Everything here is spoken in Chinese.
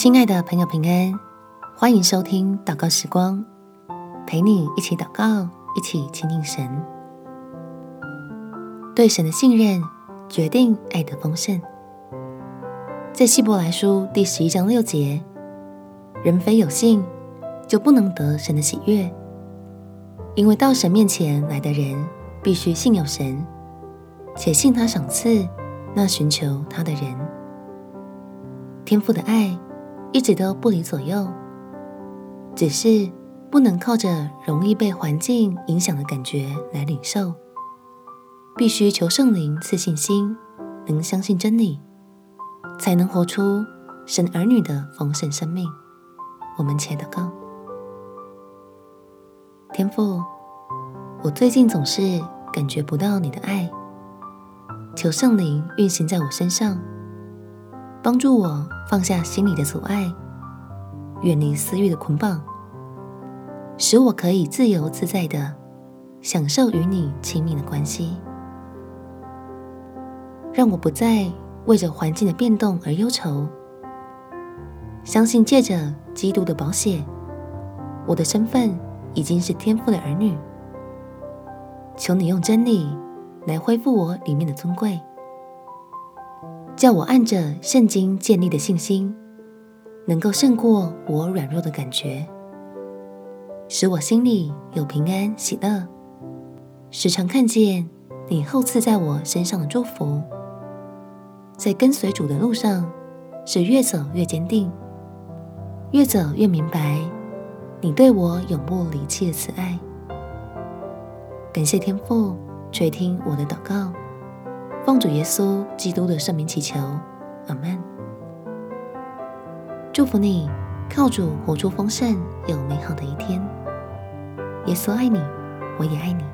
亲爱的朋友，平安，欢迎收听祷告时光，陪你一起祷告，一起亲近神。对神的信任，决定爱的丰盛。在希伯来书第十一章六节，人非有信，就不能得神的喜悦，因为到神面前来的人，必须信有神，且信他赏赐那寻求他的人。天父的爱一直都不离左右，只是不能靠着容易被环境影响的感觉来领受，必须求圣灵赐信心，能相信真理，才能活出神儿女的丰盛生命。我们且祷告，天父，我最近总是感觉不到你的爱，求圣灵运行在我身上，帮助我放下心里的阻碍，远离私欲的捆绑，使我可以自由自在的享受与你亲密的关系，让我不再为着环境的变动而忧愁，相信借着基督的宝血，我的身份已经是天父的儿女。求你用真理来恢复我里面的尊贵，叫我按着圣经建立的信心，能够胜过我软弱的感觉，使我心里有平安喜乐，时常看见你厚赐在我身上的祝福，在跟随主的路上是越走越坚定，越走越明白你对我永不离弃的慈爱。感谢天父垂听我的祷告，奉主耶稣基督的圣名祈求，阿门。祝福你，靠主活出丰盛有美好的一天。耶稣爱你，我也爱你。